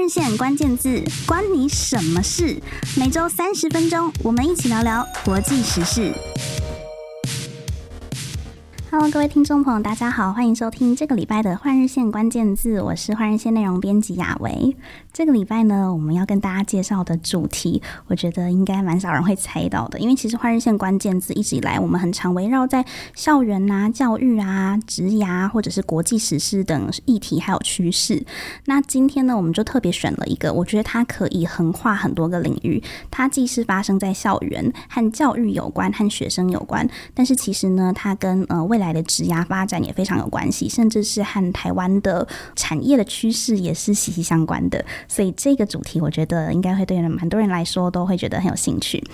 日线关键字，关你什么事？每周三十分钟，我们一起聊聊国际时事。Hello，各位听众朋友，大家好，欢迎收听这个礼拜的换日线关键字，我是换日线内容编辑雅维。这个礼拜呢，我们要跟大家介绍的主题，我觉得应该蛮少人会猜到的，因为其实换日线关键字一直以来，我们很常围绕在校园啊、教育啊、职涯或者是国际时事等议题还有趋势。那今天呢，我们就特别选了一个，我觉得它可以横跨很多个领域，它既是发生在校园和教育有关，和学生有关，但是其实呢，它跟呃未来的职涯发展也非常有关系，甚至是和台湾的产业的趋势也是息息相关的。所以这个主题，我觉得应该会对蛮多人来说都会觉得很有兴趣。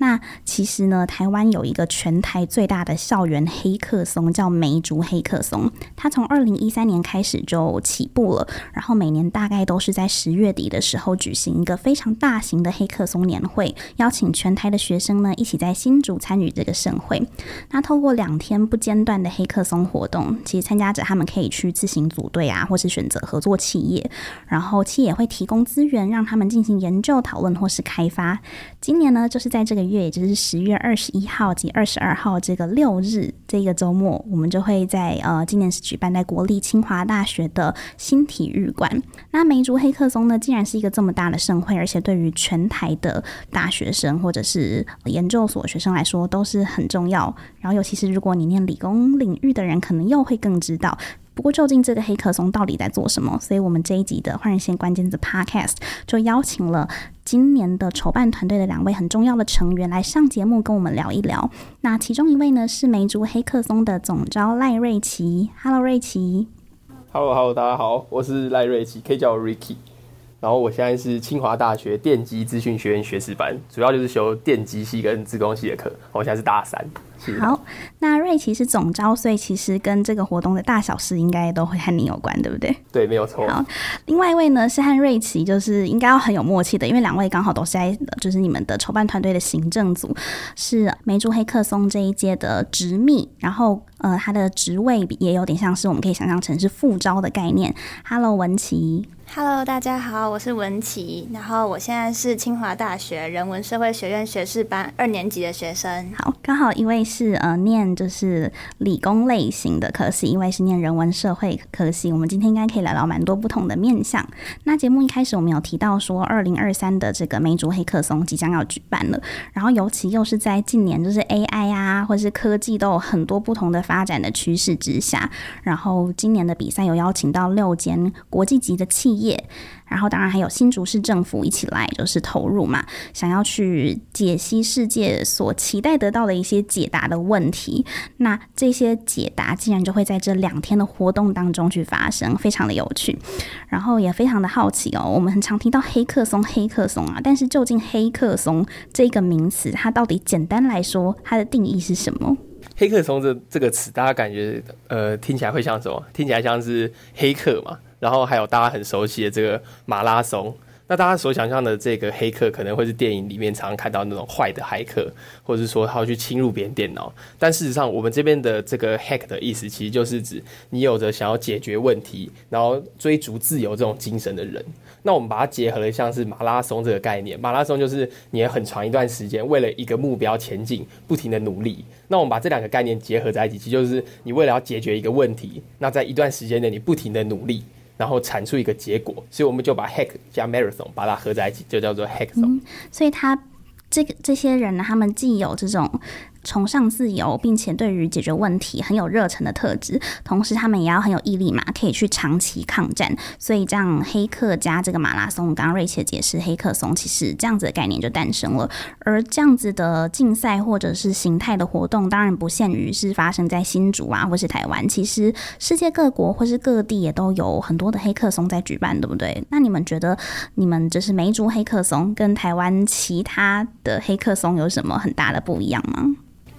那其实呢，台湾有一个全台最大的校园黑客松，叫梅竹黑客松。它从二零一三年开始就起步了，然后每年大概都是在十月底的时候举行一个非常大型的黑客松年会，邀请全台的学生呢一起在新竹参与这个盛会。那透过两天不间断的黑客松活动，其实参加者他们可以去自行组队啊，或是选择合作企业，然后企业会提供资源让他们进行研究讨论或是开发。今年呢，就是在这个。月，也就是十月二十一号及二十二号这个六日这个周末，我们就会在呃，今年是举办在国立清华大学的新体育馆。那梅竹黑客松呢，既然是一个这么大的盛会，而且对于全台的大学生或者是研究所学生来说都是很重要。然后，尤其是如果你念理工领域的人，可能又会更知道。不过，究竟这个黑客松到底在做什么？所以我们这一集的换日线关键字 Podcast 就邀请了今年的筹办团队的两位很重要的成员来上节目跟我们聊一聊。那其中一位呢是梅竹黑客松的总招赖瑞奇。Hello，瑞奇。Hello，Hello，大家好，我是赖瑞奇，可以叫我 Ricky。然后我现在是清华大学电机资讯学院学士班，主要就是修电机系跟资工系的课。我现在是大三。好，那瑞奇是总招，所以其实跟这个活动的大小事应该都会和你有关，对不对？对，没有错。好，另外一位呢是和瑞奇，就是应该要很有默契的，因为两位刚好都是在就是你们的筹办团队的行政组，是梅竹黑客松这一届的执秘，然后呃，他的职位也有点像是我们可以想象成是副招的概念。Hello，文琪。Hello，大家好，我是文琪，然后我现在是清华大学人文社会学院学士班二年级的学生。好，刚好一位是呃念就是理工类型的科系，一位是念人文社会科系。我们今天应该可以聊聊蛮多不同的面向。那节目一开始我们有提到说，二零二三的这个梅竹黑客松即将要举办了，然后尤其又是在近年就是 AI 啊，或是科技都有很多不同的发展的趋势之下，然后今年的比赛有邀请到六间国际级的企业。然后当然还有新竹市政府一起来，就是投入嘛，想要去解析世界所期待得到的一些解答的问题。那这些解答竟然就会在这两天的活动当中去发生，非常的有趣。然后也非常的好奇哦，我们很常听到黑客松、黑客松啊，但是究竟黑客松这个名词，它到底简单来说，它的定义是什么？黑客松这这个词，大家感觉呃听起来会像什么？听起来像是黑客嘛。然后还有大家很熟悉的这个马拉松，那大家所想象的这个黑客可能会是电影里面常常看到那种坏的骇客，或者是说他要去侵入别人电脑。但事实上，我们这边的这个 hack 的意思，其实就是指你有着想要解决问题，然后追逐自由这种精神的人。那我们把它结合了，像是马拉松这个概念，马拉松就是你很长一段时间为了一个目标前进，不停的努力。那我们把这两个概念结合在一起，其实就是你为了要解决一个问题，那在一段时间内你不停的努力。然后产出一个结果，所以我们就把 hack 加 marathon 把它合在一起，就叫做 hackathon。嗯，所以他这个这些人呢，他们既有这种。崇尚自由，并且对于解决问题很有热忱的特质，同时他们也要很有毅力嘛，可以去长期抗战。所以这样黑客加这个马拉松，刚刚瑞奇解释黑客松，其实这样子的概念就诞生了。而这样子的竞赛或者是形态的活动，当然不限于是发生在新竹啊，或是台湾。其实世界各国或是各地也都有很多的黑客松在举办，对不对？那你们觉得，你们就是梅竹黑客松跟台湾其他的黑客松有什么很大的不一样吗？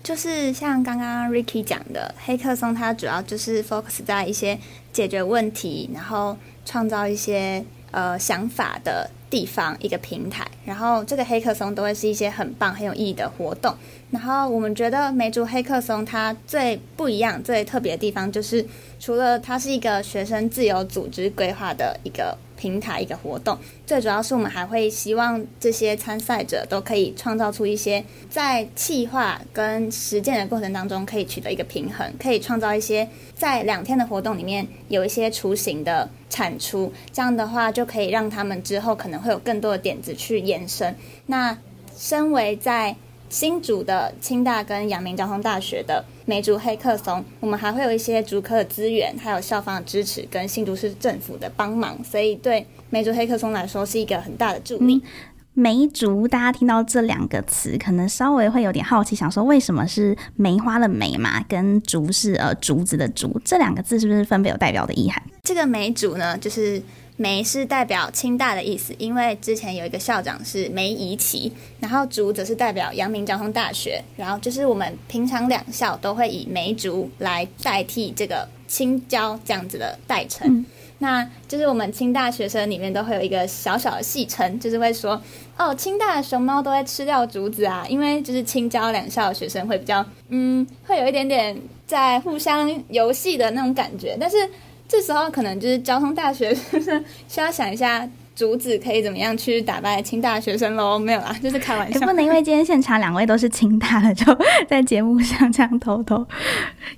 就是像刚刚 Ricky 讲的，黑客松它主要就是 focus 在一些解决问题，然后创造一些呃想法的地方，一个平台。然后这个黑客松都会是一些很棒、很有意义的活动。然后我们觉得梅竹黑客松它最不一样、最特别的地方就是。除了它是一个学生自由组织规划的一个平台、一个活动，最主要是我们还会希望这些参赛者都可以创造出一些在企划跟实践的过程当中可以取得一个平衡，可以创造一些在两天的活动里面有一些雏形的产出，这样的话就可以让他们之后可能会有更多的点子去延伸。那身为在新竹的清大跟阳明交通大学的梅竹黑客松，我们还会有一些竹科的资源，还有校方的支持跟新竹市政府的帮忙，所以对梅竹黑客松来说是一个很大的助力。梅竹，大家听到这两个词，可能稍微会有点好奇，想说为什么是梅花的梅嘛，跟竹是呃竹子的竹，这两个字是不是分别有代表的意涵？这个梅竹呢，就是。梅是代表清大的意思，因为之前有一个校长是梅贻琦，然后竹则是代表阳明交通大学，然后就是我们平常两校都会以梅竹来代替这个青椒这样子的代称，嗯、那就是我们清大学生里面都会有一个小小的戏称，就是会说哦，清大的熊猫都会吃掉竹子啊，因为就是青交两校的学生会比较嗯，会有一点点在互相游戏的那种感觉，但是。这时候可能就是交通大学生 需要想一下。竹子可以怎么样去打败清大学生喽？没有啦，就是开玩笑。也不能因为今天现场两位都是清大的，就在节目上这样偷偷，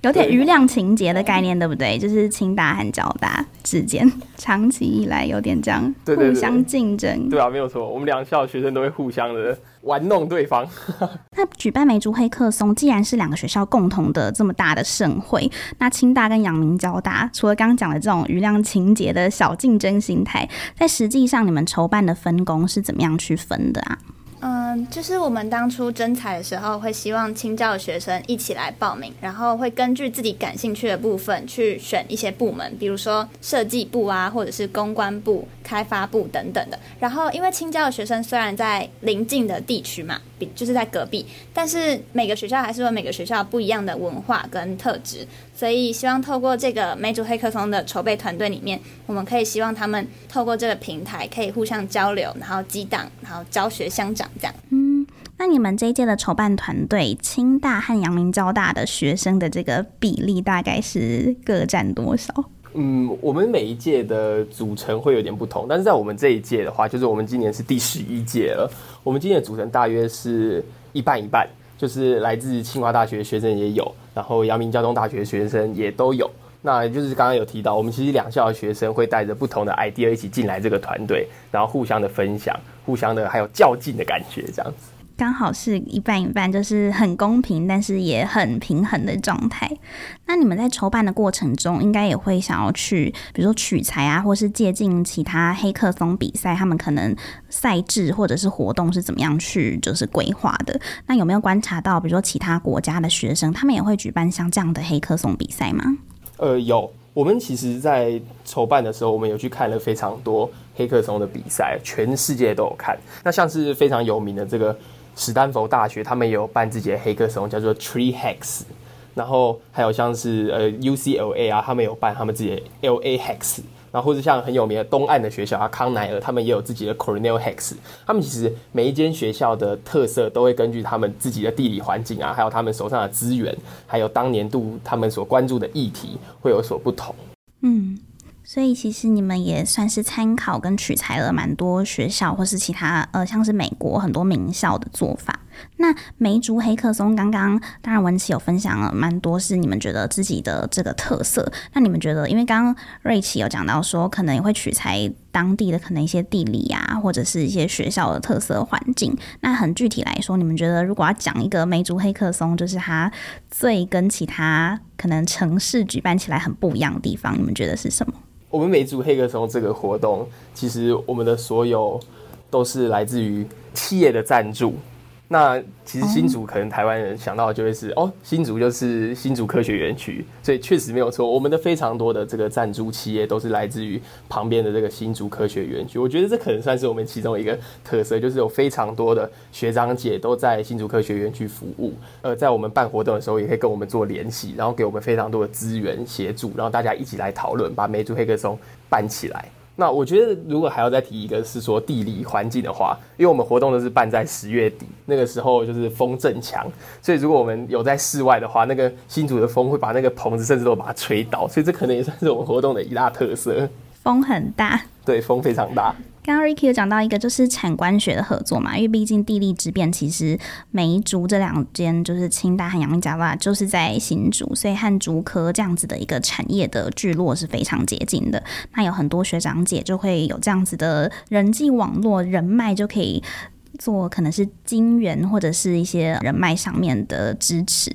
有点余量情节的概念，对不对？就是清大和交大之间长期以来有点这样互相竞争。对啊，没有错，我们两校学生都会互相的玩弄对方。那举办梅竹黑客松，既然是两个学校共同的这么大的盛会，那清大跟阳明交大，除了刚刚讲的这种余量情节的小竞争心态，在实际上。你们筹办的分工是怎么样去分的啊？嗯，就是我们当初征才的时候，会希望青教学生一起来报名，然后会根据自己感兴趣的部分去选一些部门，比如说设计部啊，或者是公关部、开发部等等的。然后，因为青教学生虽然在邻近的地区嘛，就是在隔壁，但是每个学校还是有每个学校不一样的文化跟特质。所以，希望透过这个梅竹黑客松的筹备团队里面，我们可以希望他们透过这个平台，可以互相交流，然后激荡，然后教学相长这样。嗯，那你们这一届的筹办团队，清大和阳明交大的学生的这个比例大概是各占多少？嗯，我们每一届的组成会有点不同，但是在我们这一届的话，就是我们今年是第十一届了，我们今年的组成大约是一半一半。就是来自清华大学学生也有，然后阳明交通大学学生也都有。那就是刚刚有提到，我们其实两校的学生会带着不同的 idea 一起进来这个团队，然后互相的分享，互相的还有较劲的感觉，这样子。刚好是一半一半，就是很公平，但是也很平衡的状态。那你们在筹办的过程中，应该也会想要去，比如说取材啊，或是借鉴其他黑客松比赛，他们可能赛制或者是活动是怎么样去就是规划的？那有没有观察到，比如说其他国家的学生，他们也会举办像这样的黑客松比赛吗？呃，有。我们其实，在筹办的时候，我们有去看了非常多黑客松的比赛，全世界都有看。那像是非常有名的这个。史丹佛大学他们也有办自己的黑客松，叫做 Tree Hacks，然后还有像是呃 UCLA 啊，他们有办他们自己的 LA Hacks，然后或者像很有名的东岸的学校啊，康奈尔他们也有自己的 Cornell Hacks。他们其实每一间学校的特色都会根据他们自己的地理环境啊，还有他们手上的资源，还有当年度他们所关注的议题会有所不同。嗯。所以其实你们也算是参考跟取材了蛮多学校或是其他呃，像是美国很多名校的做法。那梅竹黑客松刚刚当然文琪有分享了蛮多是你们觉得自己的这个特色。那你们觉得，因为刚刚瑞琪有讲到说，可能也会取材当地的可能一些地理啊，或者是一些学校的特色环境。那很具体来说，你们觉得如果要讲一个梅竹黑客松，就是它最跟其他可能城市举办起来很不一样的地方，你们觉得是什么？我们每组黑客松这个活动，其实我们的所有都是来自于企业的赞助。那其实新竹可能台湾人想到就会是哦，新竹就是新竹科学园区，所以确实没有错。我们的非常多的这个赞助企业都是来自于旁边的这个新竹科学园区。我觉得这可能算是我们其中一个特色，就是有非常多的学长姐都在新竹科学园区服务。呃，在我们办活动的时候，也可以跟我们做联系，然后给我们非常多的资源协助，然后大家一起来讨论，把梅竹黑客松办起来。那我觉得，如果还要再提一个，是说地理环境的话，因为我们活动都是办在十月底，那个时候就是风正强，所以如果我们有在室外的话，那个新竹的风会把那个棚子甚至都把它吹倒，所以这可能也算是我们活动的一大特色。风很大，对，风非常大。刚刚 Ricky 有讲到一个就是产官学的合作嘛，因为毕竟地利之便，其实梅竹这两间就是清大和阳明交大就是在新竹，所以和竹科这样子的一个产业的聚落是非常接近的。那有很多学长姐就会有这样子的人际网络人脉，就可以。做可能是金援或者是一些人脉上面的支持，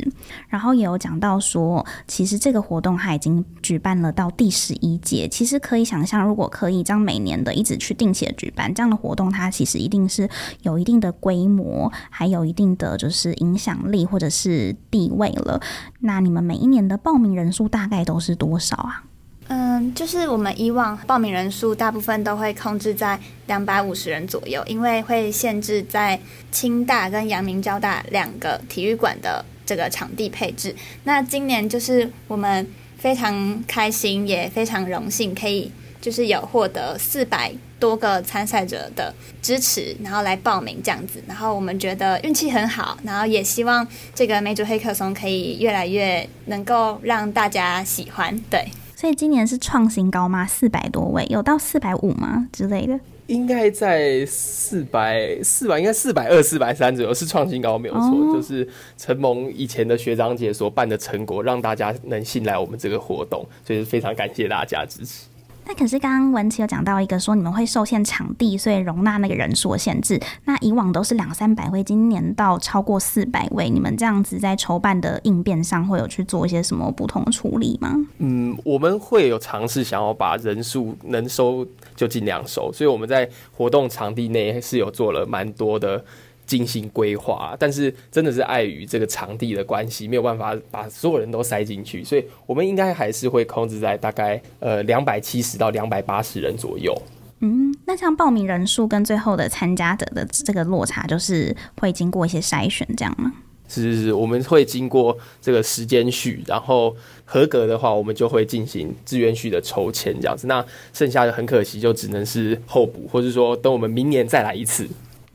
然后也有讲到说，其实这个活动它已经举办了到第十一届。其实可以想象，如果可以这样每年的一直去定期的举办这样的活动，它其实一定是有一定的规模，还有一定的就是影响力或者是地位了。那你们每一年的报名人数大概都是多少啊？嗯，就是我们以往报名人数大部分都会控制在两百五十人左右，因为会限制在清大跟阳明交大两个体育馆的这个场地配置。那今年就是我们非常开心，也非常荣幸，可以就是有获得四百多个参赛者的支持，然后来报名这样子。然后我们觉得运气很好，然后也希望这个梅竹黑客松可以越来越能够让大家喜欢。对。所以今年是创新高吗？四百多位，有到四百五吗之类的？应该在四百四百，应该四百二、四百三左右是创新高，没有错。哦、就是承蒙以前的学长姐所办的成果，让大家能信赖我们这个活动，所以非常感谢大家支持。那可是刚刚文琪有讲到一个说你们会受限场地，所以容纳那个人数的限制。那以往都是两三百位，今年到超过四百位，你们这样子在筹办的应变上会有去做一些什么不同的处理吗？嗯，我们会有尝试想要把人数能收就尽量收，所以我们在活动场地内是有做了蛮多的。精心规划，但是真的是碍于这个场地的关系，没有办法把所有人都塞进去，所以我们应该还是会控制在大概呃两百七十到两百八十人左右。嗯，那像报名人数跟最后的参加者的这个落差，就是会经过一些筛选，这样吗？是是是，我们会经过这个时间序，然后合格的话，我们就会进行志愿序的抽签，这样子。那剩下的很可惜，就只能是候补，或者说等我们明年再来一次。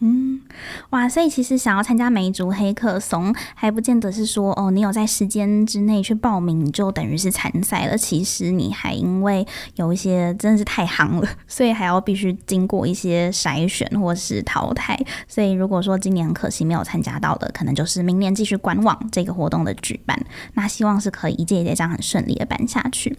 嗯，哇，所以其实想要参加梅竹黑客松，还不见得是说哦，你有在时间之内去报名，你就等于是参赛了。其实你还因为有一些真的是太夯了，所以还要必须经过一些筛选或是淘汰。所以如果说今年可惜没有参加到的，可能就是明年继续观望这个活动的举办。那希望是可以一届一届这样很顺利的办下去。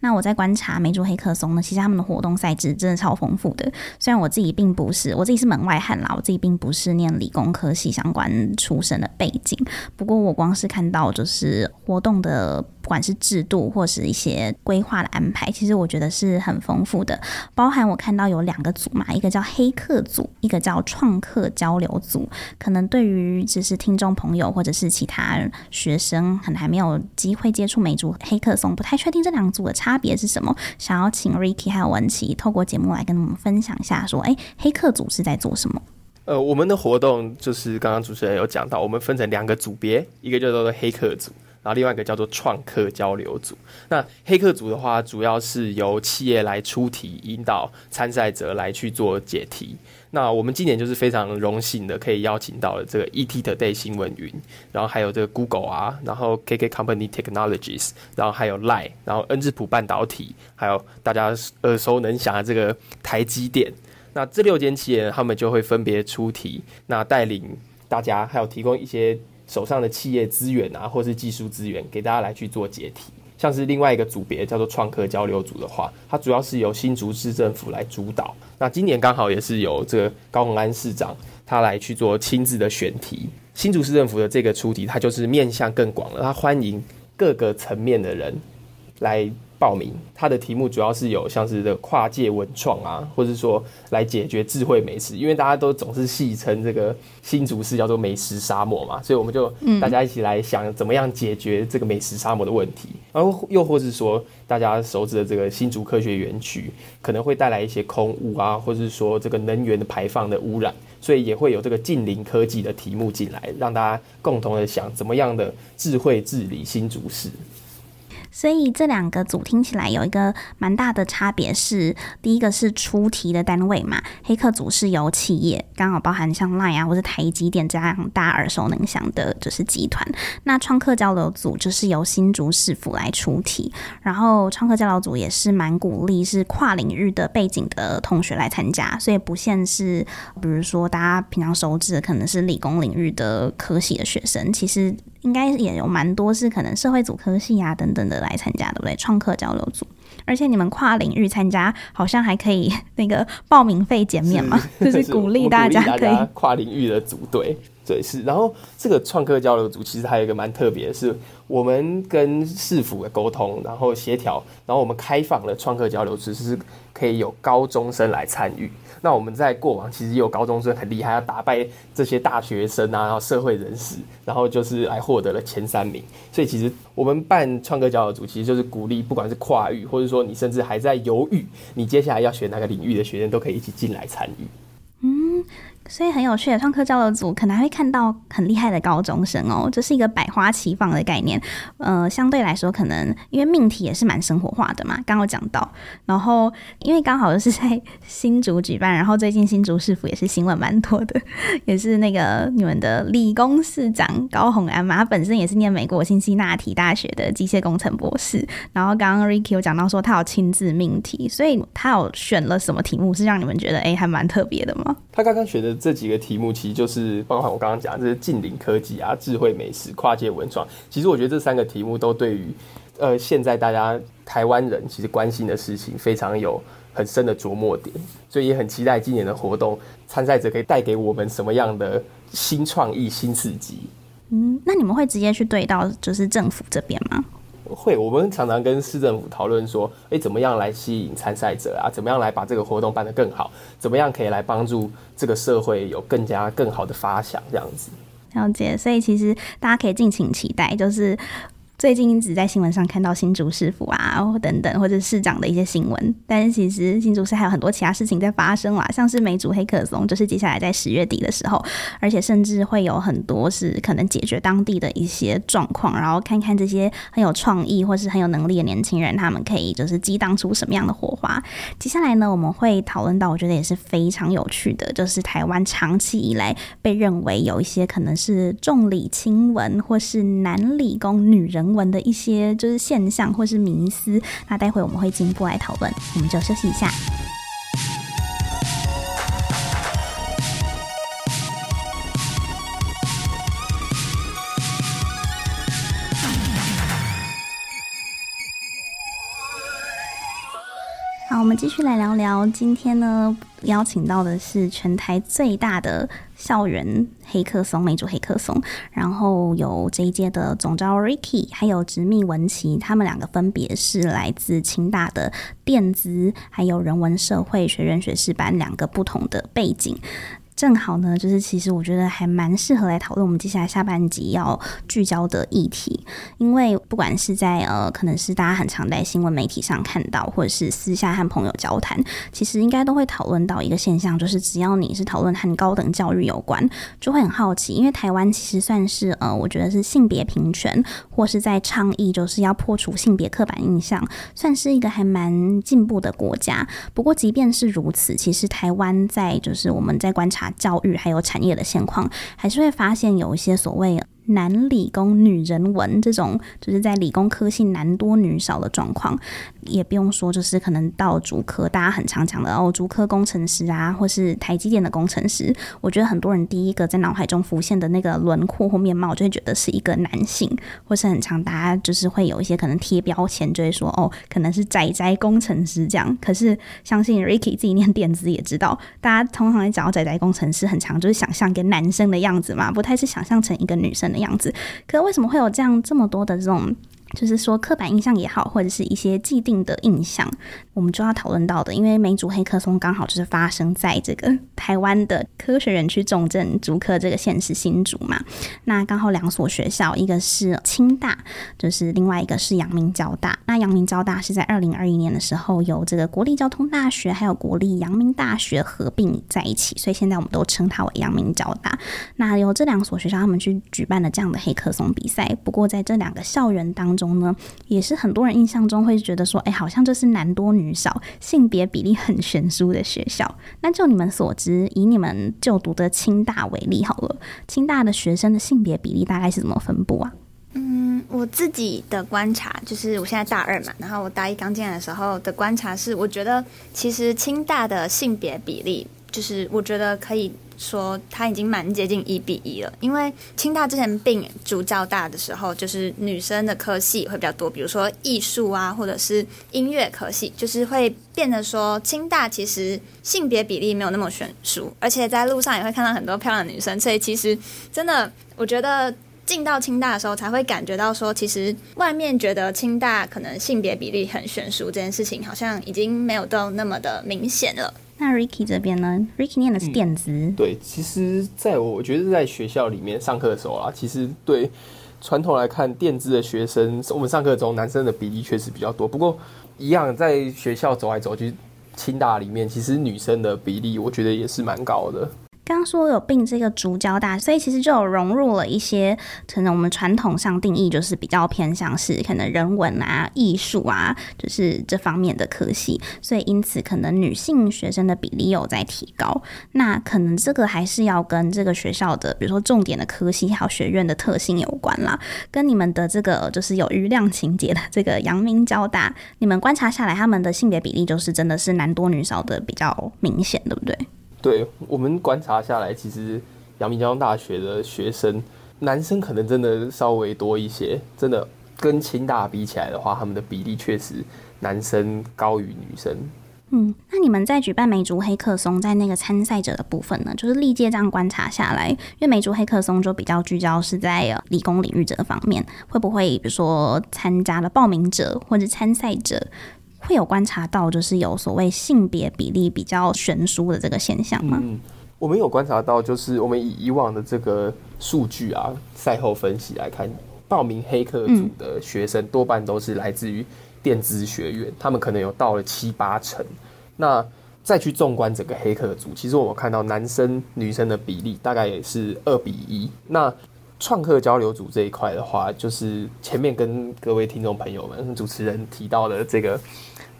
那我在观察梅竹黑客松呢，其实他们的活动赛制真的超丰富的。虽然我自己并不是，我自己是门外汉啦。自己并不是念理工科系相关出身的背景，不过我光是看到就是活动的，不管是制度或是一些规划的安排，其实我觉得是很丰富的。包含我看到有两个组嘛，一个叫黑客组，一个叫创客交流组。可能对于就是听众朋友或者是其他学生，可能还没有机会接触美竹黑客松，不太确定这两组的差别是什么。想要请 Ricky 还有文琪透过节目来跟我们分享一下，说，哎，黑客组是在做什么？呃，我们的活动就是刚刚主持人有讲到，我们分成两个组别，一个叫做黑客组，然后另外一个叫做创客交流组。那黑客组的话，主要是由企业来出题，引导参赛者来去做解题。那我们今年就是非常荣幸的，可以邀请到了这个 ET Today 新闻云，然后还有这个 Google 啊，然后 KK Company Technologies，然后还有 Line，然后恩智浦半导体，还有大家耳熟能详的这个台积电。那这六间企业，他们就会分别出题，那带领大家，还有提供一些手上的企业资源啊，或是技术资源，给大家来去做解题。像是另外一个组别叫做创客交流组的话，它主要是由新竹市政府来主导。那今年刚好也是由这个高虹安市长他来去做亲自的选题。新竹市政府的这个出题，它就是面向更广了，它欢迎各个层面的人来。报名，它的题目主要是有像是的跨界文创啊，或者说来解决智慧美食，因为大家都总是戏称这个新竹市叫做美食沙漠嘛，所以我们就大家一起来想怎么样解决这个美食沙漠的问题。然后又或是说大家熟知的这个新竹科学园区可能会带来一些空污啊，或者是说这个能源的排放的污染，所以也会有这个近邻科技的题目进来，让大家共同的想怎么样的智慧治理新竹市。所以这两个组听起来有一个蛮大的差别是，第一个是出题的单位嘛，黑客组是由企业，刚好包含像 Line 啊或者台积电这样大家耳熟能详的，就是集团。那创客交流组就是由新竹市府来出题，然后创客交流组也是蛮鼓励是跨领域的背景的同学来参加，所以不限是，比如说大家平常熟知的可能是理工领域的科系的学生，其实。应该也有蛮多是可能社会组科系啊等等的来参加，对不对？创客交流组，而且你们跨领域参加，好像还可以那个报名费减免嘛，就是鼓励大家可以跨领域的组队。对，是。然后这个创客交流组其实还有一个蛮特别的是，我们跟市府的沟通，然后协调，然后我们开放了创客交流组，是可以有高中生来参与。那我们在过往其实也有高中生很厉害，要打败这些大学生啊，然后社会人士，然后就是来获得了前三名。所以其实我们办创客交流组，其实就是鼓励不管是跨域，或者说你甚至还在犹豫，你接下来要学哪个领域的学生，都可以一起进来参与。所以很有趣的创客交流组可能还会看到很厉害的高中生哦，这是一个百花齐放的概念。呃，相对来说，可能因为命题也是蛮生活化的嘛，刚刚讲到。然后因为刚好就是在新竹举办，然后最近新竹市府也是新闻蛮多的，也是那个你们的理工市长高虹安嘛，他本身也是念美国辛辛那提大学的机械工程博士。然后刚刚 Ricky 有讲到说他有亲自命题，所以他有选了什么题目是让你们觉得哎还蛮特别的吗？他刚刚选的。这几个题目其实就是包含我刚刚讲，这是近邻科技啊、智慧美食、跨界文创。其实我觉得这三个题目都对于呃现在大家台湾人其实关心的事情非常有很深的琢磨点，所以也很期待今年的活动参赛者可以带给我们什么样的新创意、新刺激。嗯，那你们会直接去对到就是政府这边吗？会，我们常常跟市政府讨论说，哎，怎么样来吸引参赛者啊？怎么样来把这个活动办得更好？怎么样可以来帮助这个社会有更加更好的发想？这样子。了解，所以其实大家可以敬请期待，就是。最近一直在新闻上看到新竹市府啊，等等，或者市长的一些新闻，但是其实新竹市还有很多其他事情在发生啦，像是梅竹黑客松，就是接下来在十月底的时候，而且甚至会有很多是可能解决当地的一些状况，然后看看这些很有创意或是很有能力的年轻人，他们可以就是激荡出什么样的火花。接下来呢，我们会讨论到，我觉得也是非常有趣的，就是台湾长期以来被认为有一些可能是重理轻文或是男理工女人文的一些就是现象或是迷思，那待会我们会进一步来讨论，我们就休息一下。好，我们继续来聊聊，今天呢，邀请到的是全台最大的。校园黑客松，美主黑客松，然后有这一届的总招 Ricky，还有直秘文琪，他们两个分别是来自清大的电子，还有人文社会学院学士班两个不同的背景。正好呢，就是其实我觉得还蛮适合来讨论我们接下来下半集要聚焦的议题，因为不管是在呃，可能是大家很常在新闻媒体上看到，或者是私下和朋友交谈，其实应该都会讨论到一个现象，就是只要你是讨论和高等教育有关，就会很好奇，因为台湾其实算是呃，我觉得是性别平权，或是在倡议就是要破除性别刻板印象，算是一个还蛮进步的国家。不过即便是如此，其实台湾在就是我们在观察。教育还有产业的现况，还是会发现有一些所谓。男理工女人文这种，就是在理工科系男多女少的状况，也不用说，就是可能到竹科，大家很常讲的哦，竹科工程师啊，或是台积电的工程师，我觉得很多人第一个在脑海中浮现的那个轮廓或面貌，就会觉得是一个男性，或是很常大家就是会有一些可能贴标签，就会说哦，可能是宅宅工程师这样。可是相信 Ricky 自己念电子也知道，大家通常会讲到宅宅工程师，很常就是想象一个男生的样子嘛，不太是想象成一个女生的样子，可为什么会有这样这么多的这种？就是说，刻板印象也好，或者是一些既定的印象，我们就要讨论到的。因为梅竹黑客松刚好就是发生在这个 台湾的科学园区重镇竹科这个县市新竹嘛。那刚好两所学校，一个是清大，就是另外一个是阳明交大。那阳明交大是在二零二一年的时候，由这个国立交通大学还有国立阳明大学合并在一起，所以现在我们都称它为阳明交大。那由这两所学校他们去举办了这样的黑客松比赛。不过在这两个校园当中，中呢，也是很多人印象中会觉得说，哎，好像就是男多女少，性别比例很悬殊的学校。那就你们所知，以你们就读的清大为例好了，清大的学生的性别比例大概是怎么分布啊？嗯，我自己的观察就是，我现在大二嘛，然后我大一刚进来的时候的观察是，我觉得其实清大的性别比例，就是我觉得可以说它已经蛮接近一比一了。因为清大之前并主交大的时候，就是女生的科系会比较多，比如说艺术啊，或者是音乐科系，就是会变得说清大其实性别比例没有那么悬殊，而且在路上也会看到很多漂亮的女生，所以其实真的我觉得。进到清大的时候，才会感觉到说，其实外面觉得清大可能性别比例很悬殊这件事情，好像已经没有到那么的明显了。那 Ricky 这边呢？Ricky 念的是电子。嗯，对，其实在我我觉得在学校里面上课的时候啊，其实对传统来看，电子的学生，我们上课中男生的比例确实比较多。不过一样，在学校走来走去，清大里面其实女生的比例，我觉得也是蛮高的。刚说有并这个主交大，所以其实就有融入了一些可能我们传统上定义就是比较偏向是可能人文啊、艺术啊，就是这方面的科系，所以因此可能女性学生的比例有在提高。那可能这个还是要跟这个学校的，比如说重点的科系还有学院的特性有关啦。跟你们的这个就是有余量情节的这个阳明交大，你们观察下来，他们的性别比例就是真的是男多女少的比较明显，对不对？对，我们观察下来，其实阳明交通大学的学生男生可能真的稍微多一些，真的跟清大比起来的话，他们的比例确实男生高于女生。嗯，那你们在举办梅竹黑客松，在那个参赛者的部分呢，就是历届这样观察下来，因为梅竹黑客松就比较聚焦是在理工领域这个方面，会不会比如说参加的报名者或者参赛者？会有观察到，就是有所谓性别比例比较悬殊的这个现象吗？嗯，我们有观察到，就是我们以以往的这个数据啊，赛后分析来看，报名黑客组的学生多半都是来自于电子学院，他们可能有到了七八成。那再去纵观整个黑客组，其实我们看到男生女生的比例大概也是二比一。那创客交流组这一块的话，就是前面跟各位听众朋友们、主持人提到的这个。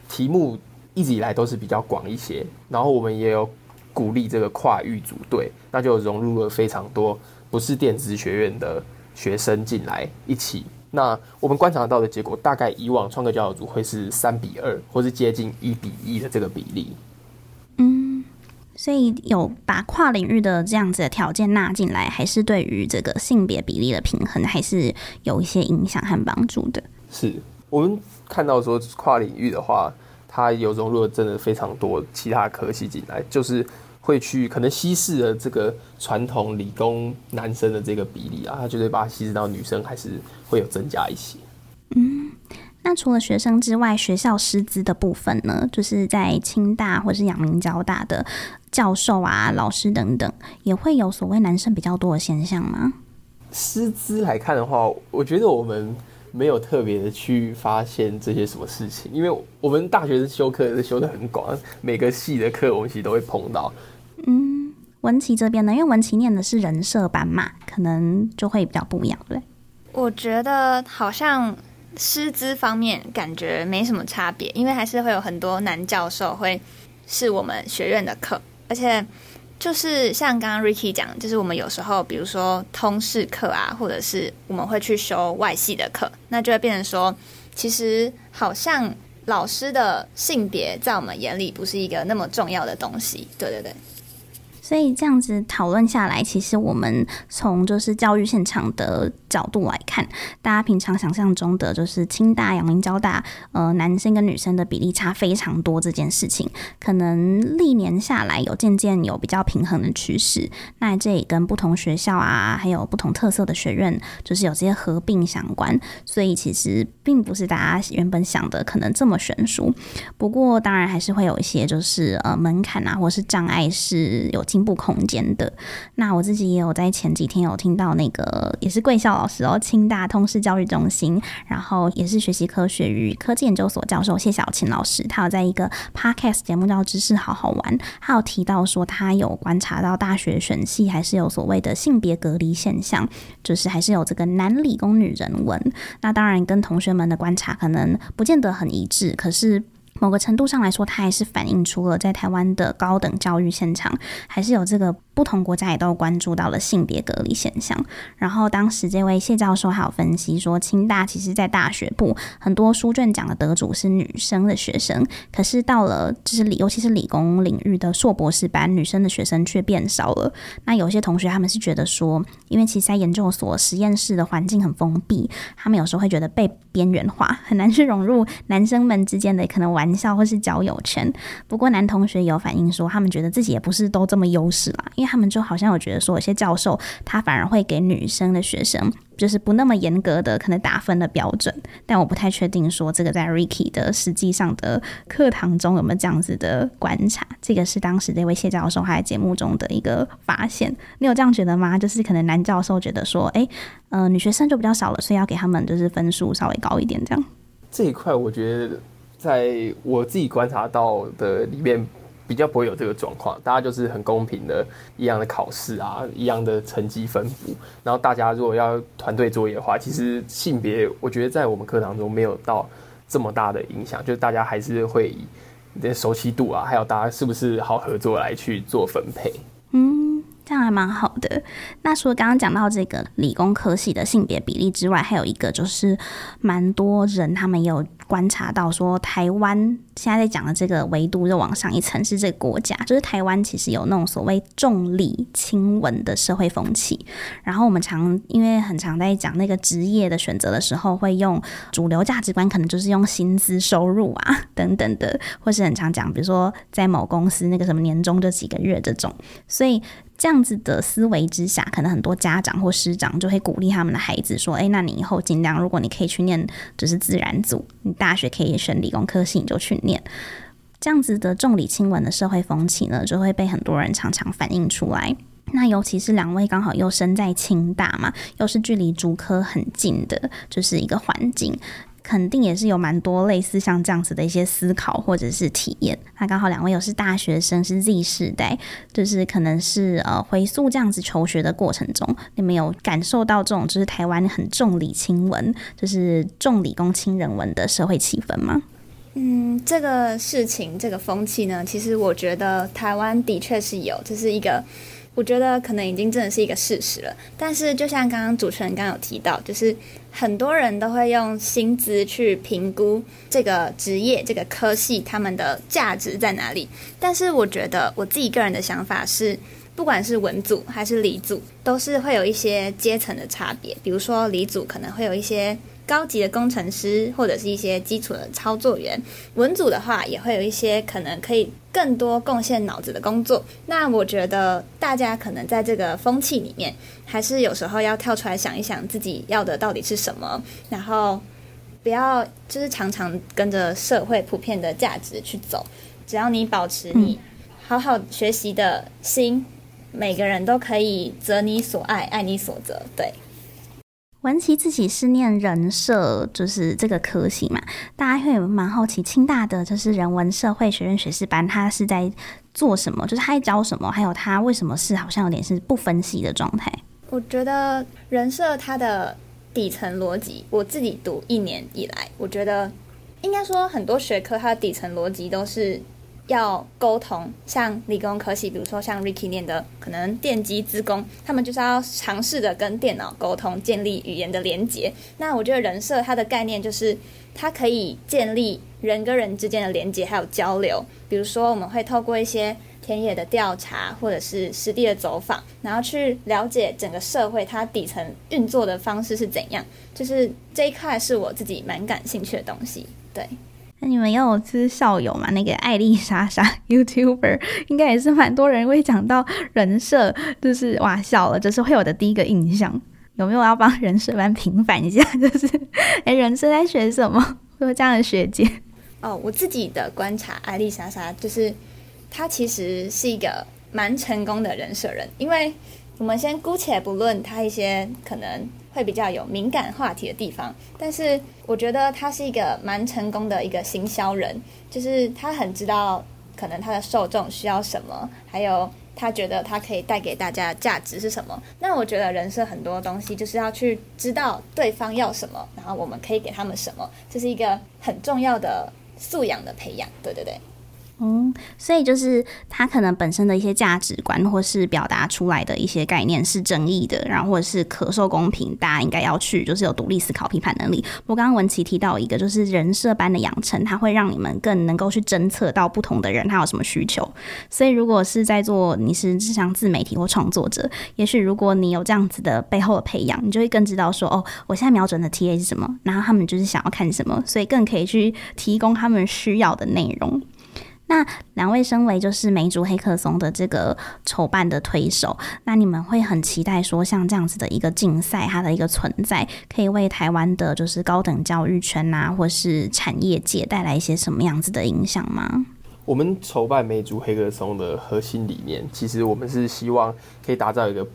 题目一直以来都是比较广一些，然后我们也有鼓励这个跨域组队，那就融入了非常多不是电子学院的学生进来一起。那我们观察到的结果，大概以往创客交流组会是三比二，或是接近一比一的这个比例。嗯，所以有把跨领域的这样子的条件纳进来，还是对于这个性别比例的平衡，还是有一些影响和帮助的。是我们看到说跨领域的话。它有融入了真的非常多其他科系进来，就是会去可能稀释了这个传统理工男生的这个比例啊，他就会把它稀释到女生还是会有增加一些。嗯，那除了学生之外，学校师资的部分呢，就是在清大或是阳明交大的教授啊、老师等等，也会有所谓男生比较多的现象吗？师资来看的话，我觉得我们。没有特别的去发现这些什么事情，因为我们大学是修课是修的很广，每个系的课我们其实都会碰到。嗯，文琪这边呢，因为文琪念的是人设班嘛，可能就会比较不一样，对。我觉得好像师资方面感觉没什么差别，因为还是会有很多男教授会是我们学院的课，而且。就是像刚刚 Ricky 讲，就是我们有时候，比如说通识课啊，或者是我们会去修外系的课，那就会变成说，其实好像老师的性别在我们眼里不是一个那么重要的东西。对对对。所以这样子讨论下来，其实我们从就是教育现场的角度来看，大家平常想象中的就是清大、阳明交大，呃，男生跟女生的比例差非常多这件事情，可能历年下来有渐渐有比较平衡的趋势。那这也跟不同学校啊，还有不同特色的学院，就是有这些合并相关。所以其实并不是大家原本想的可能这么悬殊。不过当然还是会有一些就是呃门槛啊，或是障碍是有。进步空间的。那我自己也有在前几天有听到那个也是贵校老师哦，清大通识教育中心，然后也是学习科学与科技研究所教授谢小琴老师，他有在一个 podcast 节目叫《知识好好玩》，他有提到说他有观察到大学选系还是有所谓的性别隔离现象，就是还是有这个男理工女人文。那当然跟同学们的观察可能不见得很一致，可是。某个程度上来说，它还是反映出了在台湾的高等教育现场，还是有这个不同国家也都关注到了性别隔离现象。然后当时这位谢教授还有分析说，清大其实在大学部很多书卷奖的得主是女生的学生，可是到了就是理，尤其是理工领域的硕博士班，女生的学生却变少了。那有些同学他们是觉得说，因为其实在研究所实验室的环境很封闭，他们有时候会觉得被边缘化，很难去融入男生们之间的可能玩。校或是交友圈，不过男同学有反映说，他们觉得自己也不是都这么优势啦，因为他们就好像有觉得说，有些教授他反而会给女生的学生就是不那么严格的可能打分的标准，但我不太确定说这个在 Ricky 的实际上的课堂中有没有这样子的观察，这个是当时这位谢教授还在节目中的一个发现，你有这样觉得吗？就是可能男教授觉得说，哎、呃，女学生就比较少了，所以要给他们就是分数稍微高一点这样。这一块我觉得。在我自己观察到的里面，比较不会有这个状况，大家就是很公平的，一样的考试啊，一样的成绩分布。然后大家如果要团队作业的话，其实性别我觉得在我们课堂中没有到这么大的影响，就是大家还是会以你的熟悉度啊，还有大家是不是好合作来去做分配。嗯，这样还蛮好的。那除了刚刚讲到这个理工科系的性别比例之外，还有一个就是蛮多人他们有。观察到说，台湾现在在讲的这个维度又往上一层，是这个国家，就是台湾其实有那种所谓重理轻文的社会风气。然后我们常因为很常在讲那个职业的选择的时候，会用主流价值观，可能就是用薪资收入啊 等等的，或是很常讲，比如说在某公司那个什么年终就几个月这种，所以。这样子的思维之下，可能很多家长或师长就会鼓励他们的孩子说：“诶，那你以后尽量，如果你可以去念，就是自然组，你大学可以选理工科系，你就去念。”这样子的重理轻文的社会风气呢，就会被很多人常常反映出来。那尤其是两位刚好又身在清大嘛，又是距离竹科很近的，就是一个环境。肯定也是有蛮多类似像这样子的一些思考或者是体验。那刚好两位又是大学生，是 Z 世代，就是可能是呃回溯这样子求学的过程中，你们有感受到这种就是台湾很重理轻文，就是重理工轻人文的社会气氛吗？嗯，这个事情这个风气呢，其实我觉得台湾的确是有，这是一个。我觉得可能已经真的是一个事实了，但是就像刚刚主持人刚刚有提到，就是很多人都会用薪资去评估这个职业、这个科系他们的价值在哪里。但是我觉得我自己个人的想法是，不管是文组还是理组，都是会有一些阶层的差别。比如说理组可能会有一些。高级的工程师或者是一些基础的操作员，文组的话也会有一些可能可以更多贡献脑子的工作。那我觉得大家可能在这个风气里面，还是有时候要跳出来想一想自己要的到底是什么，然后不要就是常常跟着社会普遍的价值去走。只要你保持你好好学习的心，每个人都可以择你所爱，爱你所择。对。文琪自己是念人社，就是这个科系嘛，大家会蛮好奇，清大的就是人文社会学院学士班，他是在做什么？就是他在教什么？还有他为什么是好像有点是不分析的状态？我觉得人社它的底层逻辑，我自己读一年以来，我觉得应该说很多学科它的底层逻辑都是。要沟通，像理工科系，比如说像 Ricky 念的，可能电机资工，他们就是要尝试的跟电脑沟通，建立语言的连接。那我觉得人社它的概念就是，它可以建立人跟人之间的连接，还有交流。比如说，我们会透过一些田野的调查，或者是实地的走访，然后去了解整个社会它底层运作的方式是怎样。就是这一块是我自己蛮感兴趣的东西，对。那你们也有是校友嘛？那个艾丽莎莎 YouTuber 应该也是蛮多人会讲到人设，就是哇笑了，就是会有的第一个印象。有没有要帮人设班平反一下？就是哎、人设在学什么？会有这样的学姐？哦，我自己的观察，艾丽莎莎就是她其实是一个蛮成功的人设人，因为我们先姑且不论她一些可能会比较有敏感话题的地方，但是我觉得他是一个蛮成功的一个行销人，就是他很知道可能他的受众需要什么，还有他觉得他可以带给大家的价值是什么。那我觉得人设很多东西就是要去知道对方要什么，然后我们可以给他们什么，这是一个很重要的素养的培养。对对对。嗯，所以就是他可能本身的一些价值观，或是表达出来的一些概念是正义的，然后或者是可受公平，大家应该要去就是有独立思考、批判能力。我刚刚文琪提到一个，就是人设般的养成，它会让你们更能够去侦测到不同的人他有什么需求。所以如果是在做你是像自媒体或创作者，也许如果你有这样子的背后的培养，你就会更知道说，哦，我现在瞄准的 TA 是什么，然后他们就是想要看什么，所以更可以去提供他们需要的内容。那两位身为就是梅竹黑客松的这个筹办的推手，那你们会很期待说，像这样子的一个竞赛，它的一个存在，可以为台湾的就是高等教育圈啊，或是产业界带来一些什么样子的影响吗？我们筹办梅竹黑客松的核心理念，其实我们是希望可以打造一个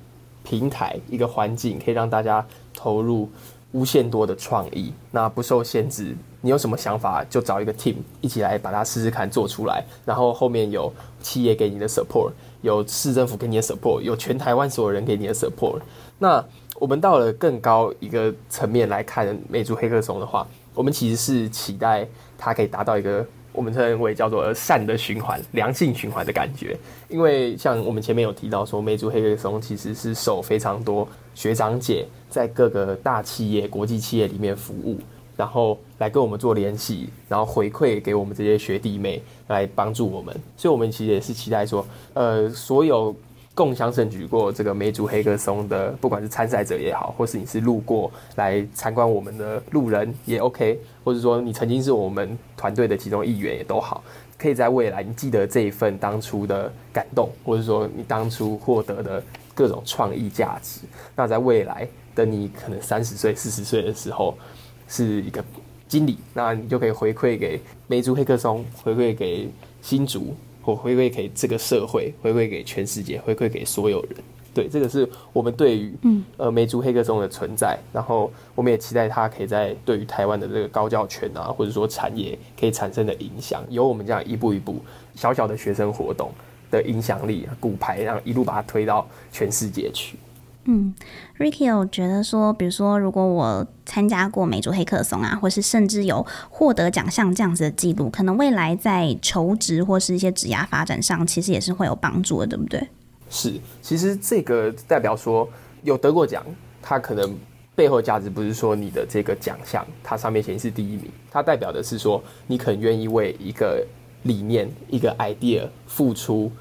平台，一个环境，可以让大家投入。无限多的创意，那不受限制。你有什么想法，就找一个 team 一起来把它试试看做出来。然后后面有企业给你的 support，有市政府给你的 support，有全台湾所有人给你的 support。那我们到了更高一个层面来看梅竹黑客松的话，我们其实是期待它可以达到一个。我们称为叫做善的循环、良性循环的感觉，因为像我们前面有提到说，梅竹黑客松其实是受非常多学长姐在各个大企业、国际企业里面服务，然后来跟我们做联系，然后回馈给我们这些学弟妹来帮助我们，所以我们其实也是期待说，呃，所有。共享盛举过这个梅竹黑客松的，不管是参赛者也好，或是你是路过来参观我们的路人也 OK，或者说你曾经是我们团队的其中一员也都好，可以在未来你记得这一份当初的感动，或者说你当初获得的各种创意价值，那在未来的你可能三十岁、四十岁的时候是一个经理，那你就可以回馈给梅竹黑客松，回馈给新竹。或回馈给这个社会，回馈给全世界，回馈给所有人。对，这个是我们对于嗯呃梅竹黑客松的存在，然后我们也期待它可以在对于台湾的这个高教圈啊，或者说产业可以产生的影响，由我们这样一步一步小小的学生活动的影响力，骨牌，然后一路把它推到全世界去。嗯，Ricky 有觉得说，比如说，如果我参加过美足黑客松啊，或是甚至有获得奖项这样子的记录，可能未来在求职或是一些职涯发展上，其实也是会有帮助的，对不对？是，其实这个代表说有得过奖，它可能背后价值不是说你的这个奖项它上面显示第一名，它代表的是说你可能愿意为一个理念、一个 idea 付出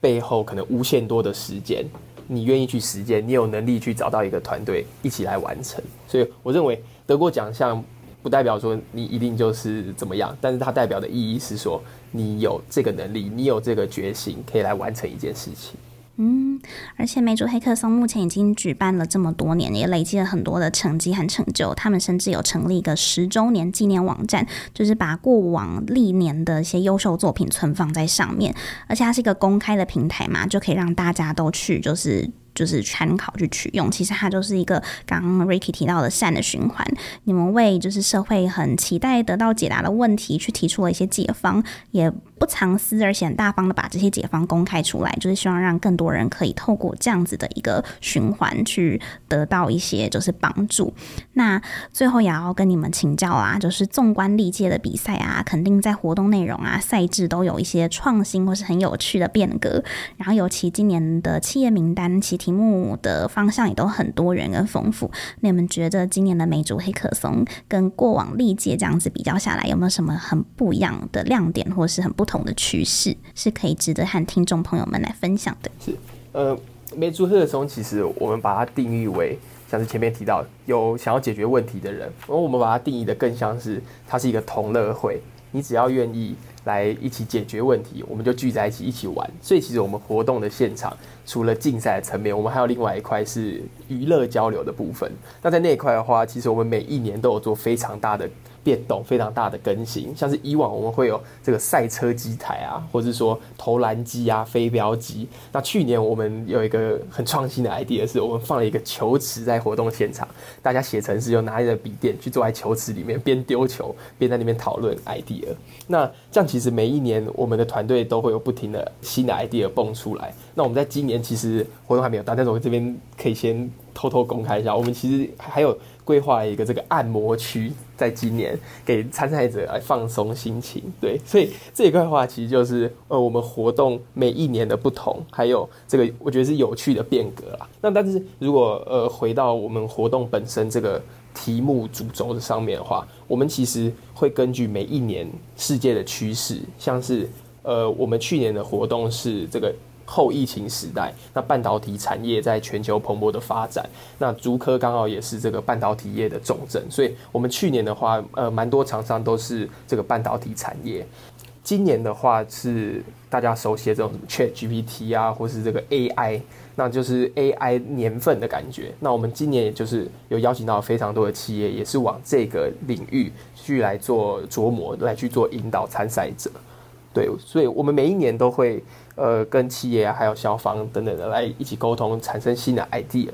背后可能无限多的时间。你愿意去实践，你有能力去找到一个团队一起来完成。所以我认为得过奖项不代表说你一定就是怎么样，但是它代表的意义是说你有这个能力，你有这个决心，可以来完成一件事情。嗯，而且梅竹黑客松目前已经举办了这么多年，也累积了很多的成绩和成就。他们甚至有成立一个十周年纪念网站，就是把过往历年的一些优秀作品存放在上面。而且它是一个公开的平台嘛，就可以让大家都去，就是。就是参考去取用，其实它就是一个刚刚 Ricky 提到的善的循环。你们为就是社会很期待得到解答的问题，去提出了一些解方，也不藏私，而且大方的把这些解方公开出来，就是希望让更多人可以透过这样子的一个循环去得到一些就是帮助。那最后也要跟你们请教啊，就是纵观历届的比赛啊，肯定在活动内容啊、赛制都有一些创新或是很有趣的变革。然后尤其今年的企业名单，其题目的方向也都很多元跟丰富。那你们觉得今年的梅竹黑客松跟过往历届这样子比较下来，有没有什么很不一样的亮点，或是很不同的趋势，是可以值得和听众朋友们来分享的？是，呃，梅竹黑客松其实我们把它定义为，像是前面提到有想要解决问题的人，而我们把它定义的更像是它是一个同乐会，你只要愿意。来一起解决问题，我们就聚在一起一起玩。所以其实我们活动的现场，除了竞赛的层面，我们还有另外一块是娱乐交流的部分。那在那一块的话，其实我们每一年都有做非常大的变动非常大的更新，像是以往我们会有这个赛车机台啊，或者是说投篮机啊、飞镖机。那去年我们有一个很创新的 idea，是我们放了一个球池在活动现场，大家写程式就拿着笔电去坐在球池里面，边丢球边在那边讨论 idea。那这样其实每一年我们的团队都会有不停的新的 idea 蹦出来。那我们在今年其实活动还没有到，但是我这边可以先偷偷公开一下，我们其实还有。规划一个这个按摩区，在今年给参赛者来放松心情，对，所以这一块的话，其实就是呃我们活动每一年的不同，还有这个我觉得是有趣的变革啦。那但是如果呃回到我们活动本身这个题目主轴的上面的话，我们其实会根据每一年世界的趋势，像是呃我们去年的活动是这个。后疫情时代，那半导体产业在全球蓬勃的发展，那竹科刚好也是这个半导体业的重镇，所以我们去年的话，呃，蛮多厂商都是这个半导体产业。今年的话是大家熟悉的这种 ChatGPT 啊，或是这个 AI，那就是 AI 年份的感觉。那我们今年也就是有邀请到非常多的企业，也是往这个领域去来做琢磨，来去做引导参赛者。对，所以我们每一年都会。呃，跟企业啊还有消防等等的来一起沟通，产生新的 idea。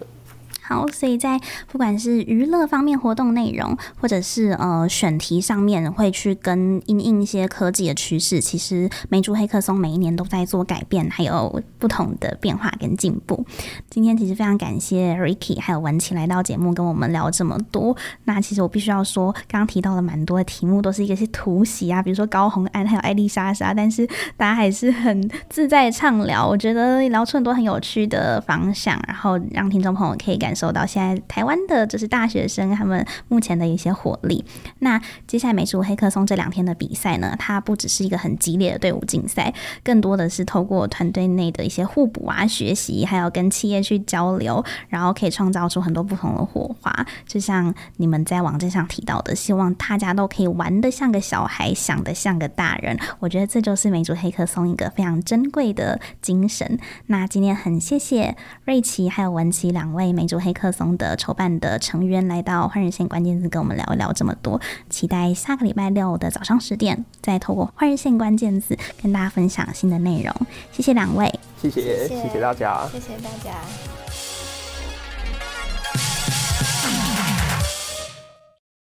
好，所以在不管是娱乐方面活动内容，或者是呃选题上面，会去跟因应一些科技的趋势。其实梅竹黑客松每一年都在做改变，还有不同的变化跟进步。今天其实非常感谢 Ricky 还有文琪来到节目跟我们聊这么多。那其实我必须要说，刚刚提到了蛮多的题目，都是一个是突袭啊，比如说高红安还有艾丽莎莎，但是大家还是很自在畅聊，我觉得聊出很多很有趣的方向，然后让听众朋友可以感受。走到现在，台湾的就是大学生他们目前的一些活力。那接下来美竹黑客松这两天的比赛呢，它不只是一个很激烈的队伍竞赛，更多的是透过团队内的一些互补啊、学习，还有跟企业去交流，然后可以创造出很多不同的火花。就像你们在网站上提到的，希望大家都可以玩得像个小孩，想得像个大人。我觉得这就是美竹黑客松一个非常珍贵的精神。那今天很谢谢瑞琪还有文琪两位美竹黑。黑客松的筹办的成员来到换日线关键字跟我们聊一聊这么多，期待下个礼拜六的早上十点再透过换日线关键字跟大家分享新的内容。谢谢两位，谢谢谢谢大家，谢谢大家。